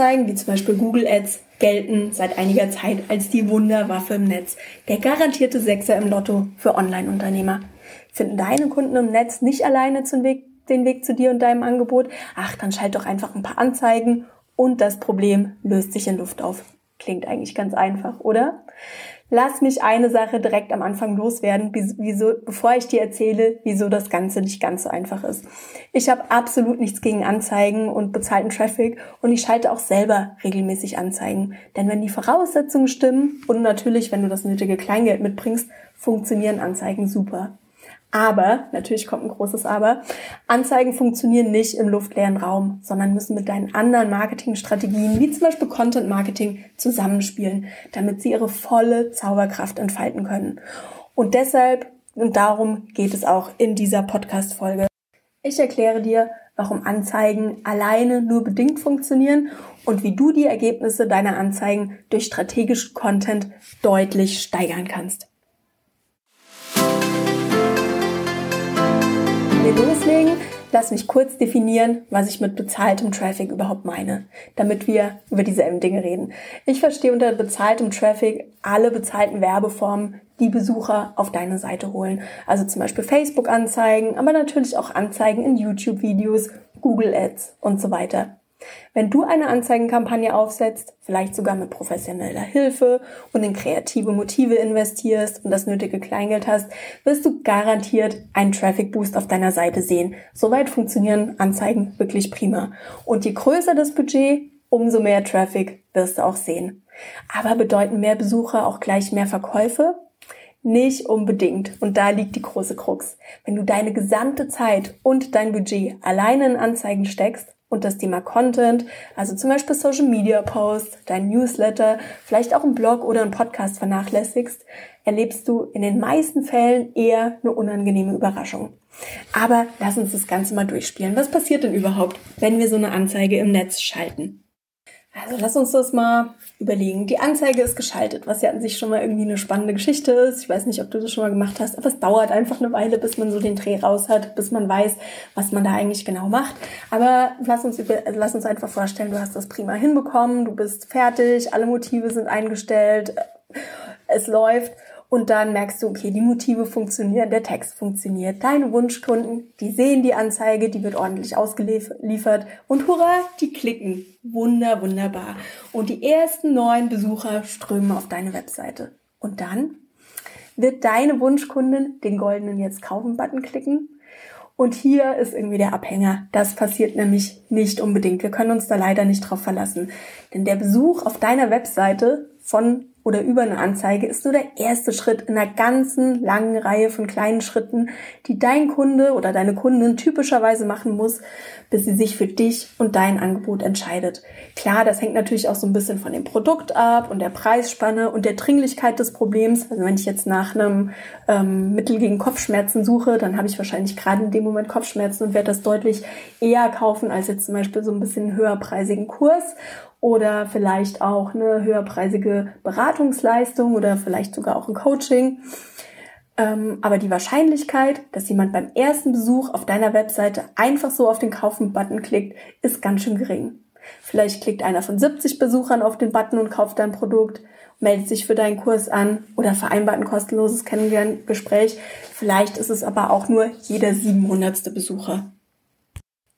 Anzeigen, wie zum Beispiel Google Ads, gelten seit einiger Zeit als die Wunderwaffe im Netz. Der garantierte Sechser im Lotto für Online-Unternehmer. Finden deine Kunden im Netz nicht alleine Weg, den Weg zu dir und deinem Angebot? Ach, dann schalt doch einfach ein paar Anzeigen und das Problem löst sich in Luft auf. Klingt eigentlich ganz einfach, oder? Lass mich eine Sache direkt am Anfang loswerden, wieso, bevor ich dir erzähle, wieso das Ganze nicht ganz so einfach ist. Ich habe absolut nichts gegen Anzeigen und bezahlten Traffic und ich schalte auch selber regelmäßig Anzeigen. Denn wenn die Voraussetzungen stimmen und natürlich, wenn du das nötige Kleingeld mitbringst, funktionieren Anzeigen super. Aber, natürlich kommt ein großes Aber, Anzeigen funktionieren nicht im luftleeren Raum, sondern müssen mit deinen anderen Marketingstrategien, wie zum Beispiel Content Marketing, zusammenspielen, damit sie ihre volle Zauberkraft entfalten können. Und deshalb und darum geht es auch in dieser Podcast-Folge. Ich erkläre dir, warum Anzeigen alleine nur bedingt funktionieren und wie du die Ergebnisse deiner Anzeigen durch strategischen Content deutlich steigern kannst. Wir loslegen, lass mich kurz definieren, was ich mit bezahltem Traffic überhaupt meine, damit wir über dieselben Dinge reden. Ich verstehe unter bezahltem Traffic alle bezahlten Werbeformen, die Besucher auf deine Seite holen. Also zum Beispiel Facebook-Anzeigen, aber natürlich auch Anzeigen in YouTube-Videos, Google Ads und so weiter. Wenn du eine Anzeigenkampagne aufsetzt, vielleicht sogar mit professioneller Hilfe und in kreative Motive investierst und das nötige Kleingeld hast, wirst du garantiert einen Traffic Boost auf deiner Seite sehen. Soweit funktionieren Anzeigen wirklich prima. Und je größer das Budget, umso mehr Traffic wirst du auch sehen. Aber bedeuten mehr Besucher auch gleich mehr Verkäufe? Nicht unbedingt. Und da liegt die große Krux. Wenn du deine gesamte Zeit und dein Budget alleine in Anzeigen steckst, und das Thema Content, also zum Beispiel Social Media Posts, dein Newsletter, vielleicht auch ein Blog oder ein Podcast vernachlässigst, erlebst du in den meisten Fällen eher eine unangenehme Überraschung. Aber lass uns das Ganze mal durchspielen. Was passiert denn überhaupt, wenn wir so eine Anzeige im Netz schalten? Also lass uns das mal überlegen. Die Anzeige ist geschaltet, was ja an sich schon mal irgendwie eine spannende Geschichte ist. Ich weiß nicht, ob du das schon mal gemacht hast, aber es dauert einfach eine Weile, bis man so den Dreh raus hat, bis man weiß, was man da eigentlich genau macht. Aber lass uns, über, lass uns einfach vorstellen, du hast das prima hinbekommen, du bist fertig, alle Motive sind eingestellt, es läuft und dann merkst du, okay, die Motive funktionieren, der Text funktioniert, deine Wunschkunden, die sehen die Anzeige, die wird ordentlich ausgeliefert und hurra, die klicken. Wunder, wunderbar. Und die ersten neuen Besucher strömen auf deine Webseite. Und dann wird deine Wunschkundin den goldenen Jetzt kaufen Button klicken. Und hier ist irgendwie der Abhänger. Das passiert nämlich nicht unbedingt. Wir können uns da leider nicht drauf verlassen. Denn der Besuch auf deiner Webseite von oder über eine Anzeige ist nur der erste Schritt in einer ganzen langen Reihe von kleinen Schritten, die dein Kunde oder deine Kundin typischerweise machen muss, bis sie sich für dich und dein Angebot entscheidet. Klar, das hängt natürlich auch so ein bisschen von dem Produkt ab und der Preisspanne und der Dringlichkeit des Problems. Also wenn ich jetzt nach einem ähm, Mittel gegen Kopfschmerzen suche, dann habe ich wahrscheinlich gerade in dem Moment Kopfschmerzen und werde das deutlich eher kaufen als jetzt zum Beispiel so ein bisschen höherpreisigen Kurs oder vielleicht auch eine höherpreisige Beratungsleistung oder vielleicht sogar auch ein Coaching. Ähm, aber die Wahrscheinlichkeit, dass jemand beim ersten Besuch auf deiner Webseite einfach so auf den Kaufen-Button klickt, ist ganz schön gering. Vielleicht klickt einer von 70 Besuchern auf den Button und kauft dein Produkt, meldet sich für deinen Kurs an oder vereinbart ein kostenloses Kennenlerngespräch. Vielleicht ist es aber auch nur jeder 700. Besucher.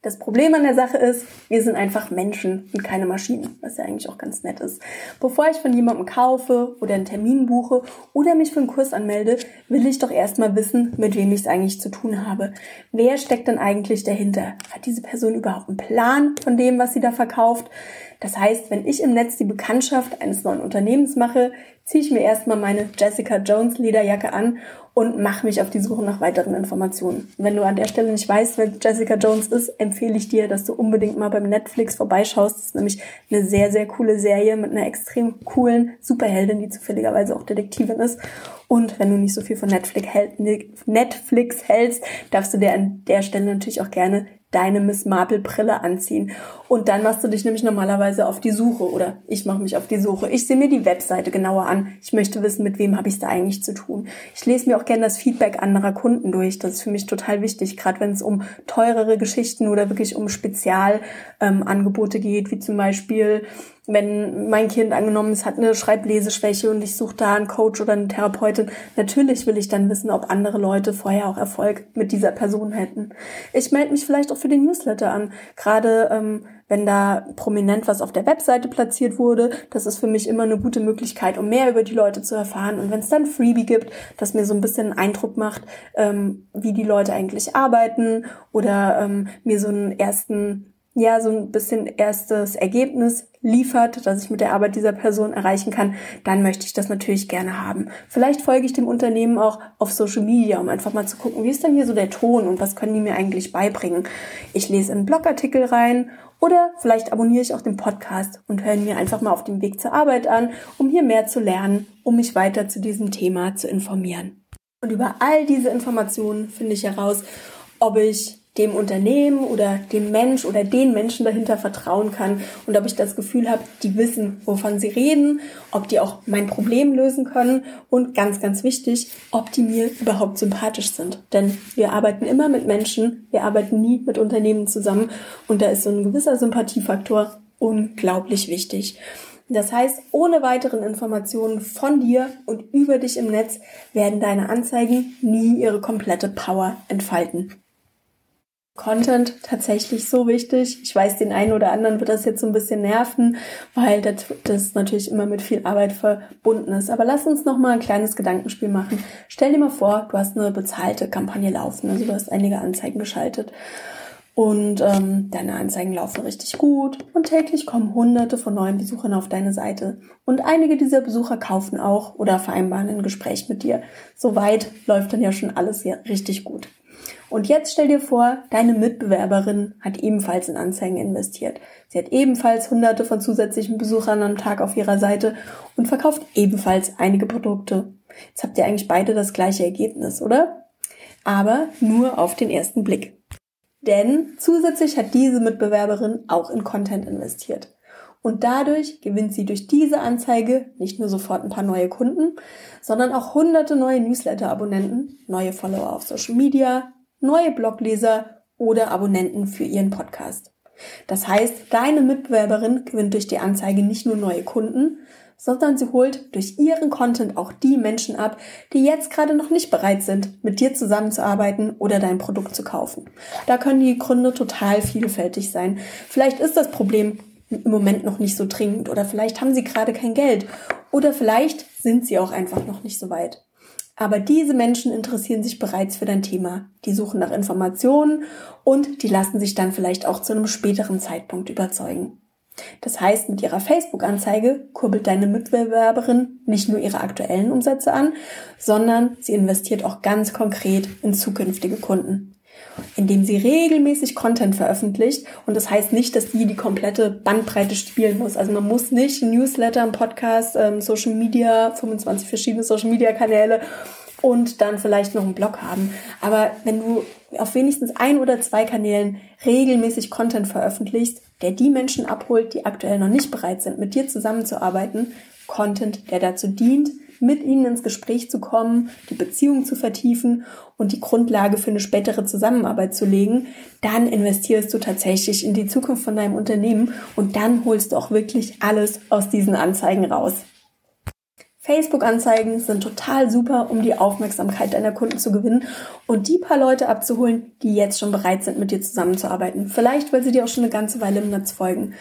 Das Problem an der Sache ist, wir sind einfach Menschen und keine Maschinen, was ja eigentlich auch ganz nett ist. Bevor ich von jemandem kaufe oder einen Termin buche oder mich für einen Kurs anmelde, will ich doch erstmal wissen, mit wem ich es eigentlich zu tun habe. Wer steckt denn eigentlich dahinter? Hat diese Person überhaupt einen Plan von dem, was sie da verkauft? Das heißt, wenn ich im Netz die Bekanntschaft eines neuen Unternehmens mache, ziehe ich mir erstmal meine Jessica Jones Lederjacke an und mache mich auf die Suche nach weiteren Informationen. Wenn du an der Stelle nicht weißt, wer Jessica Jones ist, empfehle ich dir, dass du unbedingt mal beim Netflix vorbeischaust. Das ist nämlich eine sehr, sehr coole Serie mit einer extrem coolen Superheldin, die zufälligerweise auch Detektivin ist. Und wenn du nicht so viel von Netflix, Netflix hältst, darfst du dir an der Stelle natürlich auch gerne deine Miss Marple Brille anziehen. Und dann machst du dich nämlich normalerweise auf die Suche oder ich mache mich auf die Suche. Ich sehe mir die Webseite genauer an. Ich möchte wissen, mit wem habe ich es da eigentlich zu tun. Ich lese mir auch gerne das Feedback anderer Kunden durch. Das ist für mich total wichtig, gerade wenn es um teurere Geschichten oder wirklich um Spezialangebote ähm, geht, wie zum Beispiel wenn mein Kind angenommen ist, hat eine Schreibleseschwäche und ich suche da einen Coach oder eine Therapeutin, natürlich will ich dann wissen, ob andere Leute vorher auch Erfolg mit dieser Person hätten. Ich melde mich vielleicht auch für den Newsletter an, gerade ähm, wenn da prominent was auf der Webseite platziert wurde. Das ist für mich immer eine gute Möglichkeit, um mehr über die Leute zu erfahren. Und wenn es dann Freebie gibt, das mir so ein bisschen einen Eindruck macht, ähm, wie die Leute eigentlich arbeiten oder ähm, mir so einen ersten ja, so ein bisschen erstes Ergebnis liefert, dass ich mit der Arbeit dieser Person erreichen kann, dann möchte ich das natürlich gerne haben. Vielleicht folge ich dem Unternehmen auch auf Social Media, um einfach mal zu gucken, wie ist denn hier so der Ton und was können die mir eigentlich beibringen. Ich lese einen Blogartikel rein oder vielleicht abonniere ich auch den Podcast und höre mir einfach mal auf dem Weg zur Arbeit an, um hier mehr zu lernen, um mich weiter zu diesem Thema zu informieren. Und über all diese Informationen finde ich heraus, ob ich dem Unternehmen oder dem Mensch oder den Menschen dahinter vertrauen kann und ob ich das Gefühl habe, die wissen, wovon sie reden, ob die auch mein Problem lösen können und ganz, ganz wichtig, ob die mir überhaupt sympathisch sind. Denn wir arbeiten immer mit Menschen, wir arbeiten nie mit Unternehmen zusammen und da ist so ein gewisser Sympathiefaktor unglaublich wichtig. Das heißt, ohne weiteren Informationen von dir und über dich im Netz werden deine Anzeigen nie ihre komplette Power entfalten. Content tatsächlich so wichtig. Ich weiß, den einen oder anderen wird das jetzt so ein bisschen nerven, weil das, das natürlich immer mit viel Arbeit verbunden ist. Aber lass uns noch mal ein kleines Gedankenspiel machen. Stell dir mal vor, du hast eine bezahlte Kampagne laufen, also du hast einige Anzeigen geschaltet und ähm, deine Anzeigen laufen richtig gut und täglich kommen hunderte von neuen Besuchern auf deine Seite. Und einige dieser Besucher kaufen auch oder vereinbaren ein Gespräch mit dir. Soweit läuft dann ja schon alles hier richtig gut. Und jetzt stell dir vor, deine Mitbewerberin hat ebenfalls in Anzeigen investiert. Sie hat ebenfalls hunderte von zusätzlichen Besuchern am Tag auf ihrer Seite und verkauft ebenfalls einige Produkte. Jetzt habt ihr eigentlich beide das gleiche Ergebnis, oder? Aber nur auf den ersten Blick. Denn zusätzlich hat diese Mitbewerberin auch in Content investiert. Und dadurch gewinnt sie durch diese Anzeige nicht nur sofort ein paar neue Kunden, sondern auch hunderte neue Newsletter-Abonnenten, neue Follower auf Social Media, neue Blogleser oder Abonnenten für ihren Podcast. Das heißt, deine Mitbewerberin gewinnt durch die Anzeige nicht nur neue Kunden, sondern sie holt durch ihren Content auch die Menschen ab, die jetzt gerade noch nicht bereit sind, mit dir zusammenzuarbeiten oder dein Produkt zu kaufen. Da können die Gründe total vielfältig sein. Vielleicht ist das Problem im Moment noch nicht so dringend oder vielleicht haben sie gerade kein Geld oder vielleicht sind sie auch einfach noch nicht so weit. Aber diese Menschen interessieren sich bereits für dein Thema. Die suchen nach Informationen und die lassen sich dann vielleicht auch zu einem späteren Zeitpunkt überzeugen. Das heißt, mit ihrer Facebook-Anzeige kurbelt deine Mitbewerberin nicht nur ihre aktuellen Umsätze an, sondern sie investiert auch ganz konkret in zukünftige Kunden indem sie regelmäßig Content veröffentlicht. Und das heißt nicht, dass die die komplette Bandbreite spielen muss. Also man muss nicht Newsletter, ein Podcast, ähm, Social Media, 25 verschiedene Social Media Kanäle und dann vielleicht noch einen Blog haben. Aber wenn du auf wenigstens ein oder zwei Kanälen regelmäßig Content veröffentlichst, der die Menschen abholt, die aktuell noch nicht bereit sind, mit dir zusammenzuarbeiten, Content, der dazu dient, mit ihnen ins Gespräch zu kommen, die Beziehung zu vertiefen und die Grundlage für eine spätere Zusammenarbeit zu legen, dann investierst du tatsächlich in die Zukunft von deinem Unternehmen und dann holst du auch wirklich alles aus diesen Anzeigen raus. Facebook-Anzeigen sind total super, um die Aufmerksamkeit deiner Kunden zu gewinnen und die paar Leute abzuholen, die jetzt schon bereit sind, mit dir zusammenzuarbeiten. Vielleicht, weil sie dir auch schon eine ganze Weile im Netz folgen.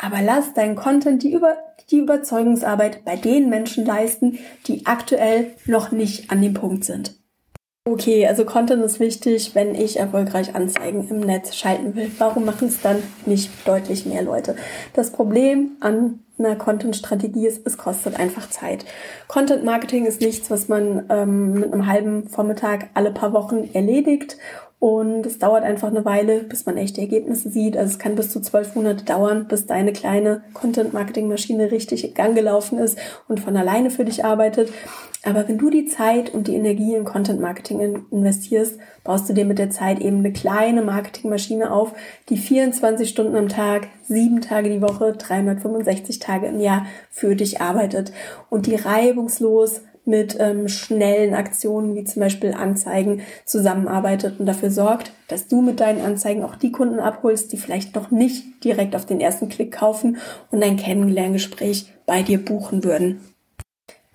Aber lass deinen Content die, über, die Überzeugungsarbeit bei den Menschen leisten, die aktuell noch nicht an dem Punkt sind. Okay, also Content ist wichtig, wenn ich erfolgreich Anzeigen im Netz schalten will. Warum machen es dann nicht deutlich mehr Leute? Das Problem an einer Content-Strategie ist, es kostet einfach Zeit. Content-Marketing ist nichts, was man ähm, mit einem halben Vormittag alle paar Wochen erledigt Und es dauert einfach eine Weile, bis man echte Ergebnisse sieht. Also es kann bis zu zwölf Monate dauern, bis deine kleine Content-Marketing-Maschine richtig in Gang gelaufen ist und von alleine für dich arbeitet. Aber wenn du die Zeit und die Energie in Content Marketing investierst, baust du dir mit der Zeit eben eine kleine Marketingmaschine auf, die 24 Stunden am Tag, sieben Tage die Woche, 365 Tage im Jahr für dich arbeitet und die reibungslos mit ähm, schnellen Aktionen wie zum Beispiel Anzeigen zusammenarbeitet und dafür sorgt, dass du mit deinen Anzeigen auch die Kunden abholst, die vielleicht noch nicht direkt auf den ersten Klick kaufen und ein Kennenlerngespräch bei dir buchen würden.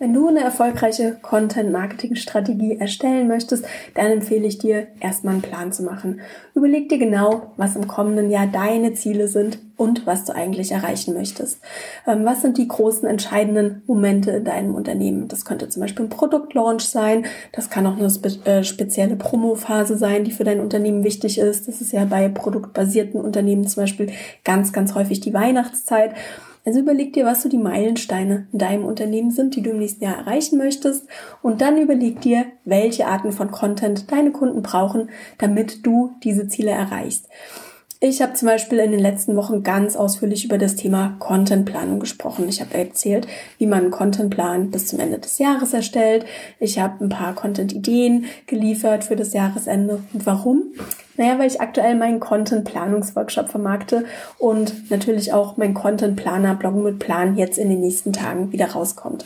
Wenn du eine erfolgreiche Content-Marketing-Strategie erstellen möchtest, dann empfehle ich dir, erstmal einen Plan zu machen. Überleg dir genau, was im kommenden Jahr deine Ziele sind und was du eigentlich erreichen möchtest. Ähm, was sind die großen entscheidenden Momente in deinem Unternehmen? Das könnte zum Beispiel ein Produktlaunch sein. Das kann auch eine äh, spezielle Promo-Phase sein, die für dein Unternehmen wichtig ist. Das ist ja bei produktbasierten Unternehmen zum Beispiel ganz, ganz häufig die Weihnachtszeit. Also überleg dir, was so die Meilensteine in deinem Unternehmen sind, die du im nächsten Jahr erreichen möchtest. Und dann überleg dir, welche Arten von Content deine Kunden brauchen, damit du diese Ziele erreichst. Ich habe zum Beispiel in den letzten Wochen ganz ausführlich über das Thema Contentplanung gesprochen. Ich habe erzählt, wie man einen Contentplan bis zum Ende des Jahres erstellt. Ich habe ein paar Content-Ideen geliefert für das Jahresende. Und warum? Naja, weil ich aktuell meinen Content-Planungsworkshop vermarkte und natürlich auch mein Content-Planer Bloggen mit Plan jetzt in den nächsten Tagen wieder rauskommt.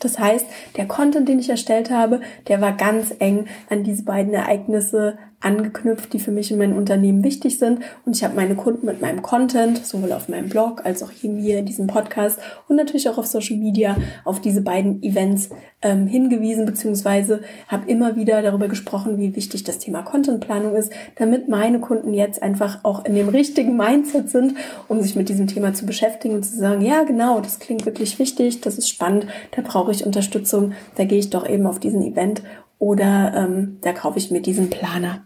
Das heißt, der Content, den ich erstellt habe, der war ganz eng an diese beiden Ereignisse angeknüpft, die für mich in meinem Unternehmen wichtig sind. Und ich habe meine Kunden mit meinem Content, sowohl auf meinem Blog als auch hier in diesem Podcast und natürlich auch auf Social Media, auf diese beiden Events ähm, hingewiesen, beziehungsweise habe immer wieder darüber gesprochen, wie wichtig das Thema Contentplanung ist, damit meine Kunden jetzt einfach auch in dem richtigen Mindset sind, um sich mit diesem Thema zu beschäftigen und zu sagen, ja genau, das klingt wirklich wichtig, das ist spannend, da brauche ich Unterstützung, da gehe ich doch eben auf diesen Event oder ähm, da kaufe ich mir diesen Planer.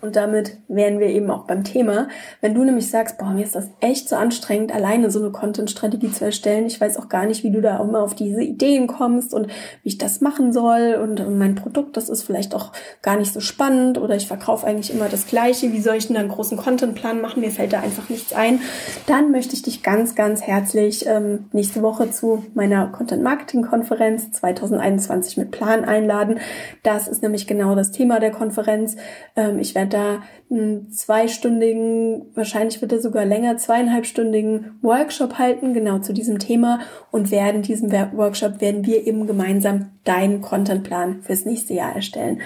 Und damit wären wir eben auch beim Thema. Wenn du nämlich sagst, boah, mir ist das echt so anstrengend, alleine so eine Content-Strategie zu erstellen. Ich weiß auch gar nicht, wie du da auch mal auf diese Ideen kommst und wie ich das machen soll. Und mein Produkt, das ist vielleicht auch gar nicht so spannend oder ich verkaufe eigentlich immer das Gleiche. Wie soll ich denn da einen großen Contentplan machen? Mir fällt da einfach nichts ein. Dann möchte ich dich ganz, ganz herzlich ähm, nächste Woche zu meiner Content-Marketing-Konferenz 2021 mit Plan einladen. Das ist nämlich genau das Thema der Konferenz. Ähm, ich werde da einen zweistündigen, wahrscheinlich wird er sogar länger, zweieinhalbstündigen Workshop halten, genau zu diesem Thema. Und während diesem Workshop werden wir eben gemeinsam deinen Contentplan fürs nächste Jahr erstellen.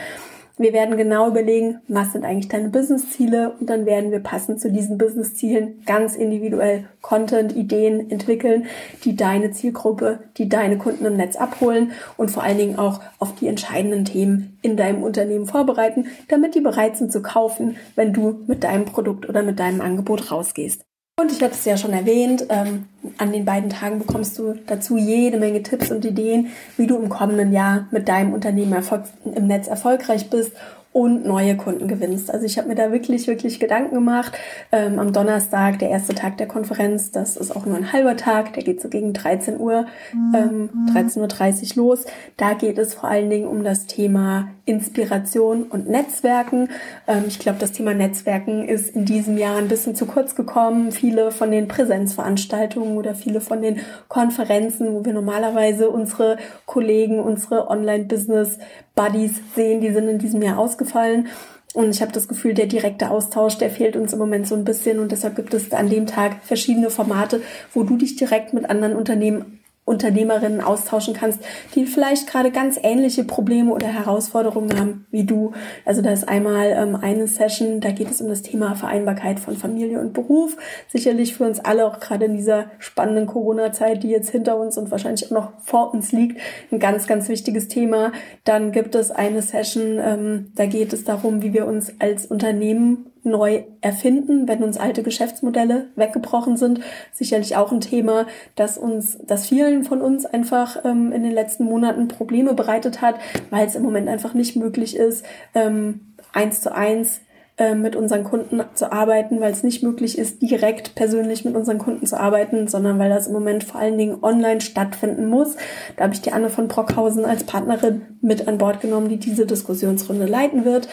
Wir werden genau überlegen, was sind eigentlich deine Business-Ziele und dann werden wir passend zu diesen Business-Zielen ganz individuell Content, Ideen entwickeln, die deine Zielgruppe, die deine Kunden im Netz abholen und vor allen Dingen auch auf die entscheidenden Themen in deinem Unternehmen vorbereiten, damit die bereit sind zu kaufen, wenn du mit deinem Produkt oder mit deinem Angebot rausgehst. Und ich hatte es ja schon erwähnt, ähm, an den beiden Tagen bekommst du dazu jede Menge Tipps und Ideen, wie du im kommenden Jahr mit deinem Unternehmen im Netz erfolgreich bist und neue Kunden gewinnst. Also ich habe mir da wirklich, wirklich Gedanken gemacht. Ähm, am Donnerstag, der erste Tag der Konferenz, das ist auch nur ein halber Tag, der geht so gegen 13 Uhr, ähm, 13.30 Uhr los. Da geht es vor allen Dingen um das Thema Inspiration und Netzwerken. Ähm, ich glaube, das Thema Netzwerken ist in diesem Jahr ein bisschen zu kurz gekommen. Viele von den Präsenzveranstaltungen oder viele von den Konferenzen, wo wir normalerweise unsere Kollegen, unsere Online-Business Buddies sehen, die sind in diesem Jahr ausgefallen. Und ich habe das Gefühl, der direkte Austausch, der fehlt uns im Moment so ein bisschen. Und deshalb gibt es an dem Tag verschiedene Formate, wo du dich direkt mit anderen Unternehmen Unternehmerinnen austauschen kannst, die vielleicht gerade ganz ähnliche Probleme oder Herausforderungen haben wie du. Also da ist einmal ähm, eine Session, da geht es um das Thema Vereinbarkeit von Familie und Beruf. Sicherlich für uns alle auch gerade in dieser spannenden Corona-Zeit, die jetzt hinter uns und wahrscheinlich auch noch vor uns liegt, ein ganz, ganz wichtiges Thema. Dann gibt es eine Session, ähm, da geht es darum, wie wir uns als Unternehmen neu erfinden, wenn uns alte Geschäftsmodelle weggebrochen sind. Sicherlich auch ein Thema, das uns, das vielen von uns einfach ähm, in den letzten Monaten Probleme bereitet hat, weil es im Moment einfach nicht möglich ist, ähm, eins zu eins äh, mit unseren Kunden zu arbeiten, weil es nicht möglich ist, direkt persönlich mit unseren Kunden zu arbeiten, sondern weil das im Moment vor allen Dingen online stattfinden muss. Da habe ich die Anne von Brockhausen als Partnerin mit an Bord genommen, die diese Diskussionsrunde leiten wird.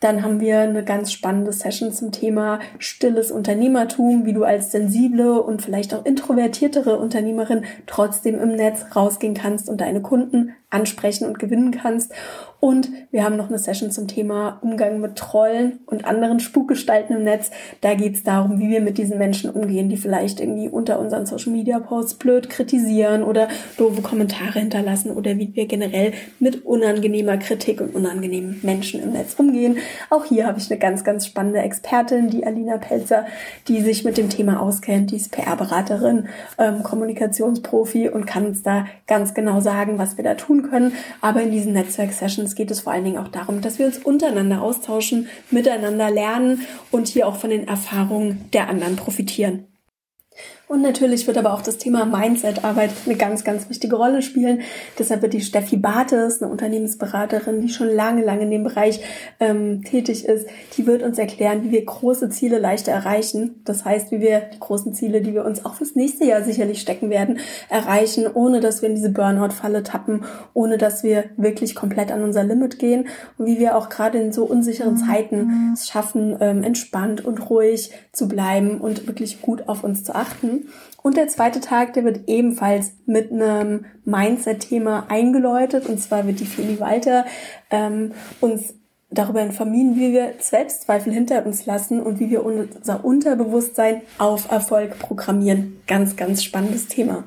Dann haben wir eine ganz spannende Session zum Thema stilles Unternehmertum, wie du als sensible und vielleicht auch introvertiertere Unternehmerin trotzdem im Netz rausgehen kannst und deine Kunden ansprechen und gewinnen kannst. Und wir haben noch eine Session zum Thema Umgang mit Trollen und anderen Spukgestalten im Netz. Da geht es darum, wie wir mit diesen Menschen umgehen, die vielleicht irgendwie unter unseren Social Media Posts blöd kritisieren oder doofe Kommentare hinterlassen oder wie wir generell mit unangenehmer Kritik und unangenehmen Menschen im Netz umgehen. Auch hier habe ich eine ganz, ganz spannende Expertin, die Alina Pelzer, die sich mit dem Thema auskennt. Die ist PR-Beraterin, ähm, Kommunikationsprofi und kann uns da ganz genau sagen, was wir da tun können. Aber in diesen Netzwerk-Sessions es geht es vor allen Dingen auch darum, dass wir uns untereinander austauschen, miteinander lernen und hier auch von den Erfahrungen der anderen profitieren. Und natürlich wird aber auch das Thema Mindset-Arbeit eine ganz, ganz wichtige Rolle spielen. Deshalb wird die Steffi Bartes, eine Unternehmensberaterin, die schon lange, lange in dem Bereich ähm, tätig ist, die wird uns erklären, wie wir große Ziele leichter erreichen. Das heißt, wie wir die großen Ziele, die wir uns auch fürs nächste Jahr sicherlich stecken werden, erreichen, ohne dass wir in diese Burnout-Falle tappen, ohne dass wir wirklich komplett an unser Limit gehen und wie wir auch gerade in so unsicheren Zeiten es schaffen, ähm, entspannt und ruhig zu bleiben und wirklich gut auf uns zu achten. Und der zweite Tag, der wird ebenfalls mit einem Mindset-Thema eingeläutet. Und zwar wird die Feli Walter ähm, uns darüber informieren, wie wir Selbstzweifel hinter uns lassen und wie wir unser Unterbewusstsein auf Erfolg programmieren. Ganz, ganz spannendes Thema.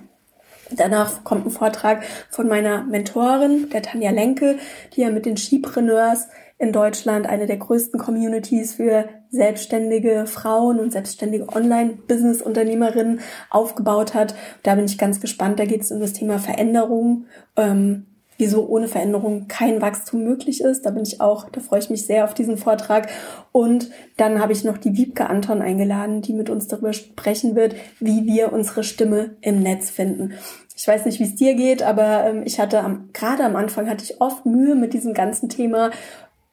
Danach kommt ein Vortrag von meiner Mentorin, der Tanja Lenke, die ja mit den Skipreneurs in Deutschland eine der größten Communities für selbstständige Frauen und selbstständige Online-Business-Unternehmerinnen aufgebaut hat. Da bin ich ganz gespannt. Da geht es um das Thema Veränderung. Ähm, wieso ohne Veränderung kein Wachstum möglich ist. Da bin ich auch, da freue ich mich sehr auf diesen Vortrag. Und dann habe ich noch die Wiebke Anton eingeladen, die mit uns darüber sprechen wird, wie wir unsere Stimme im Netz finden. Ich weiß nicht, wie es dir geht, aber ähm, ich hatte am, gerade am Anfang hatte ich oft Mühe mit diesem ganzen Thema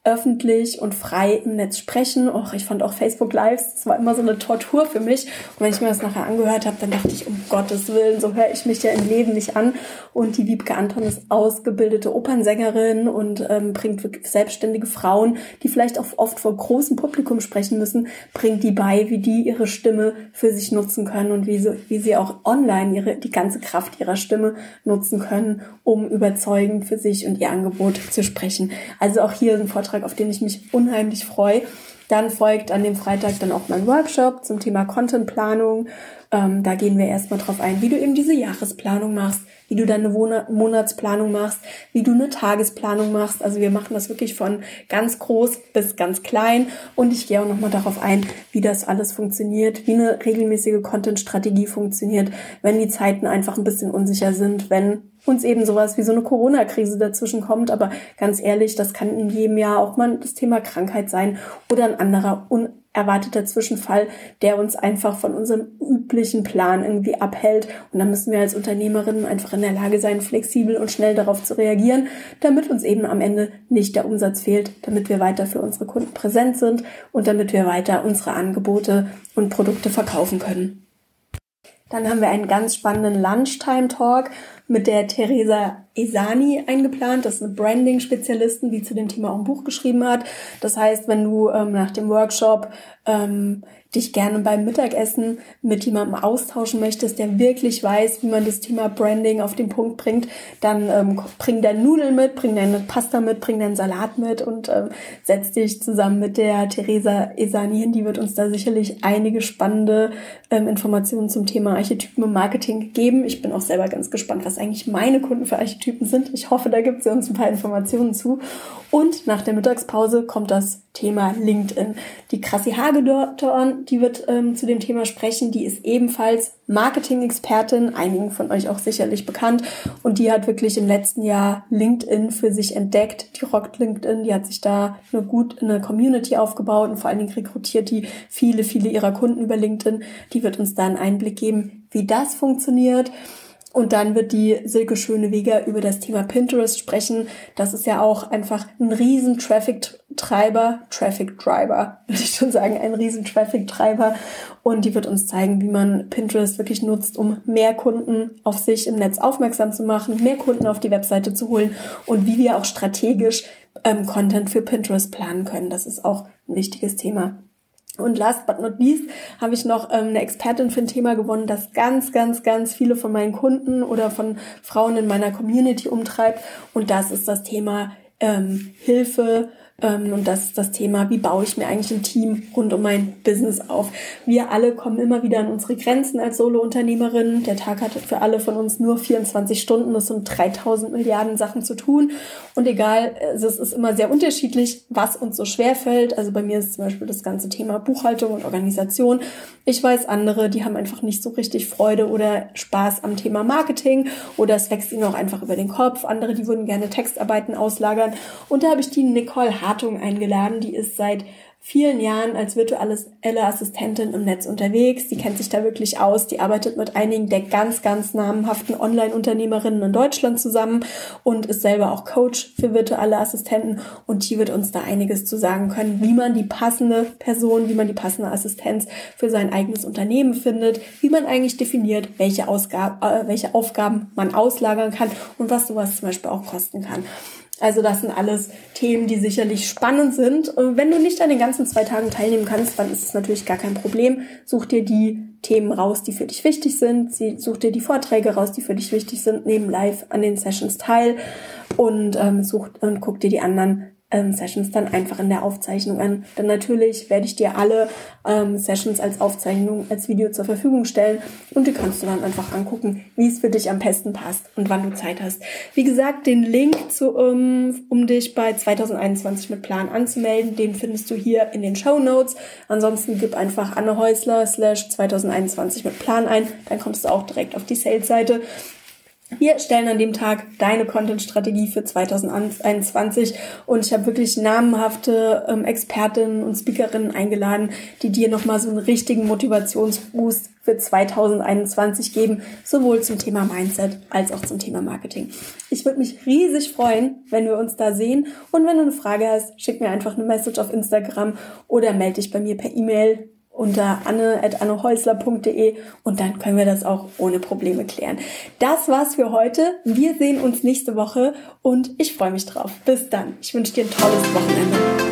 öffentlich und frei im Netz sprechen. Och, ich fand auch Facebook Lives, das war immer so eine Tortur für mich. Und wenn ich mir das nachher angehört habe, dann dachte ich, um Gottes Willen, so höre ich mich ja im Leben nicht an. Und die Wiebke Anton ist ausgebildete Opernsängerin und ähm, bringt selbstständige Frauen, die vielleicht auch oft vor großem Publikum sprechen müssen, bringt die bei, wie die ihre Stimme für sich nutzen können und wie sie, wie sie auch online ihre, die ganze Kraft ihrer Stimme nutzen können, um überzeugend für sich und ihr Angebot zu sprechen. Also auch hier ein Vortrag Vortrag, auf den ich mich unheimlich freue. Dann folgt an dem Freitag dann auch mein Workshop zum Thema Contentplanung. Ähm, da gehen wir erstmal drauf ein, wie du eben diese Jahresplanung machst, wie du deine Monatsplanung machst, wie du eine Tagesplanung machst. Also wir machen das wirklich von ganz groß bis ganz klein und ich gehe auch nochmal darauf ein, wie das alles funktioniert, wie eine regelmäßige Content-Strategie funktioniert, wenn die Zeiten einfach ein bisschen unsicher sind, wenn uns eben sowas wie so eine Corona-Krise dazwischen kommt. Aber ganz ehrlich, das kann in jedem Jahr auch mal das Thema Krankheit sein oder ein anderer unerwarteter Zwischenfall, der uns einfach von unserem üblichen Plan irgendwie abhält. Und da müssen wir als Unternehmerinnen einfach in der Lage sein, flexibel und schnell darauf zu reagieren, damit uns eben am Ende nicht der Umsatz fehlt, damit wir weiter für unsere Kunden präsent sind und damit wir weiter unsere Angebote und Produkte verkaufen können. Dann haben wir einen ganz spannenden Lunchtime-Talk mit der Theresa Esani eingeplant. Das ist eine Branding-Spezialistin, die zu dem Thema auch ein Buch geschrieben hat. Das heißt, wenn du ähm, nach dem Workshop ähm, dich gerne beim Mittagessen mit jemandem austauschen möchtest, der wirklich weiß, wie man das Thema Branding auf den Punkt bringt, dann ähm, bring dein Nudeln mit, bring deine Pasta mit, bring deinen Salat mit und ähm, setz dich zusammen mit der Theresa Esani hin. Die wird uns da sicherlich einige spannende ähm, Informationen zum Thema Archetypen im Marketing geben. Ich bin auch selber ganz gespannt, was eigentlich meine Kunden für Archetypen sind. Ich hoffe, da gibt sie uns ein paar Informationen zu. Und nach der Mittagspause kommt das Thema LinkedIn. Die Krassi Hagedorn, die wird ähm, zu dem Thema sprechen. Die ist ebenfalls Marketing-Expertin, einigen von euch auch sicherlich bekannt. Und die hat wirklich im letzten Jahr LinkedIn für sich entdeckt. Die rockt LinkedIn, die hat sich da eine gut eine Community aufgebaut und vor allen Dingen rekrutiert die viele, viele ihrer Kunden über LinkedIn. Die wird uns da einen Einblick geben, wie das funktioniert. Und dann wird die Silke Schöneweger über das Thema Pinterest sprechen. Das ist ja auch einfach ein riesen Traffic-Treiber, Traffic-Driver, würde ich schon sagen, ein riesen Traffic-Treiber. Und die wird uns zeigen, wie man Pinterest wirklich nutzt, um mehr Kunden auf sich im Netz aufmerksam zu machen, mehr Kunden auf die Webseite zu holen und wie wir auch strategisch ähm, Content für Pinterest planen können. Das ist auch ein wichtiges Thema. Und last but not least habe ich noch ähm, eine Expertin für ein Thema gewonnen, das ganz, ganz, ganz viele von meinen Kunden oder von Frauen in meiner Community umtreibt. Und das ist das Thema ähm, Hilfe und das ist das Thema, wie baue ich mir eigentlich ein Team rund um mein Business auf. Wir alle kommen immer wieder an unsere Grenzen als Solo-Unternehmerin. Der Tag hat für alle von uns nur 24 Stunden. Das sind 3000 Milliarden Sachen zu tun. Und egal, es ist immer sehr unterschiedlich, was uns so schwer fällt. Also bei mir ist zum Beispiel das ganze Thema Buchhaltung und Organisation. Ich weiß andere, die haben einfach nicht so richtig Freude oder Spaß am Thema Marketing oder es wächst ihnen auch einfach über den Kopf. Andere, die würden gerne Textarbeiten auslagern. Und da habe ich die Nicole Hartung eingeladen. Die ist seit vielen Jahren als virtuelle Assistentin im Netz unterwegs. Die kennt sich da wirklich aus. Die arbeitet mit einigen der ganz, ganz namhaften Online-Unternehmerinnen in Deutschland zusammen und ist selber auch Coach für virtuelle Assistenten. Und die wird uns da einiges zu sagen können, wie man die passende Person, wie man die passende Assistenz für sein eigenes Unternehmen findet, wie man eigentlich definiert, welche, Ausgab äh, welche Aufgaben man auslagern kann und was sowas zum Beispiel auch kosten kann. Also das sind alles Themen, die sicherlich spannend sind. Wenn du nicht an den ganzen zwei Tagen teilnehmen kannst, dann ist es natürlich gar kein Problem. Such dir die Themen raus, die für dich wichtig sind. Such dir die Vorträge raus, die für dich wichtig sind. Nehmen live an den Sessions teil und ähm, such und guck dir die anderen ähm, Sessions dann einfach in der Aufzeichnung an. Dann natürlich werde ich dir alle ähm, Sessions als Aufzeichnung, als Video zur Verfügung stellen und die kannst du dann einfach angucken, wie es für dich am besten passt und wann du Zeit hast. Wie gesagt, den Link zu, um, um dich bei 2021 mit Plan anzumelden, den findest du hier in den Show Notes. Ansonsten gib einfach Anne Häusler slash 2021 mit Plan ein, dann kommst du auch direkt auf die Sales-Seite wir stellen an dem Tag deine Content-Strategie für 2021 und ich habe wirklich namenhafte ähm, Expertinnen und Speakerinnen eingeladen, die dir nochmal so einen richtigen Motivationsboost für 2021 geben, sowohl zum Thema Mindset als auch zum Thema Marketing. Ich würde mich riesig freuen, wenn wir uns da sehen. Und wenn du eine Frage hast, schick mir einfach eine Message auf Instagram oder melde dich bei mir per E-Mail unter anne.annehäusler.de und dann können wir das auch ohne Probleme klären. Das war's für heute. Wir sehen uns nächste Woche und ich freue mich drauf. Bis dann. Ich wünsche dir ein tolles Wochenende.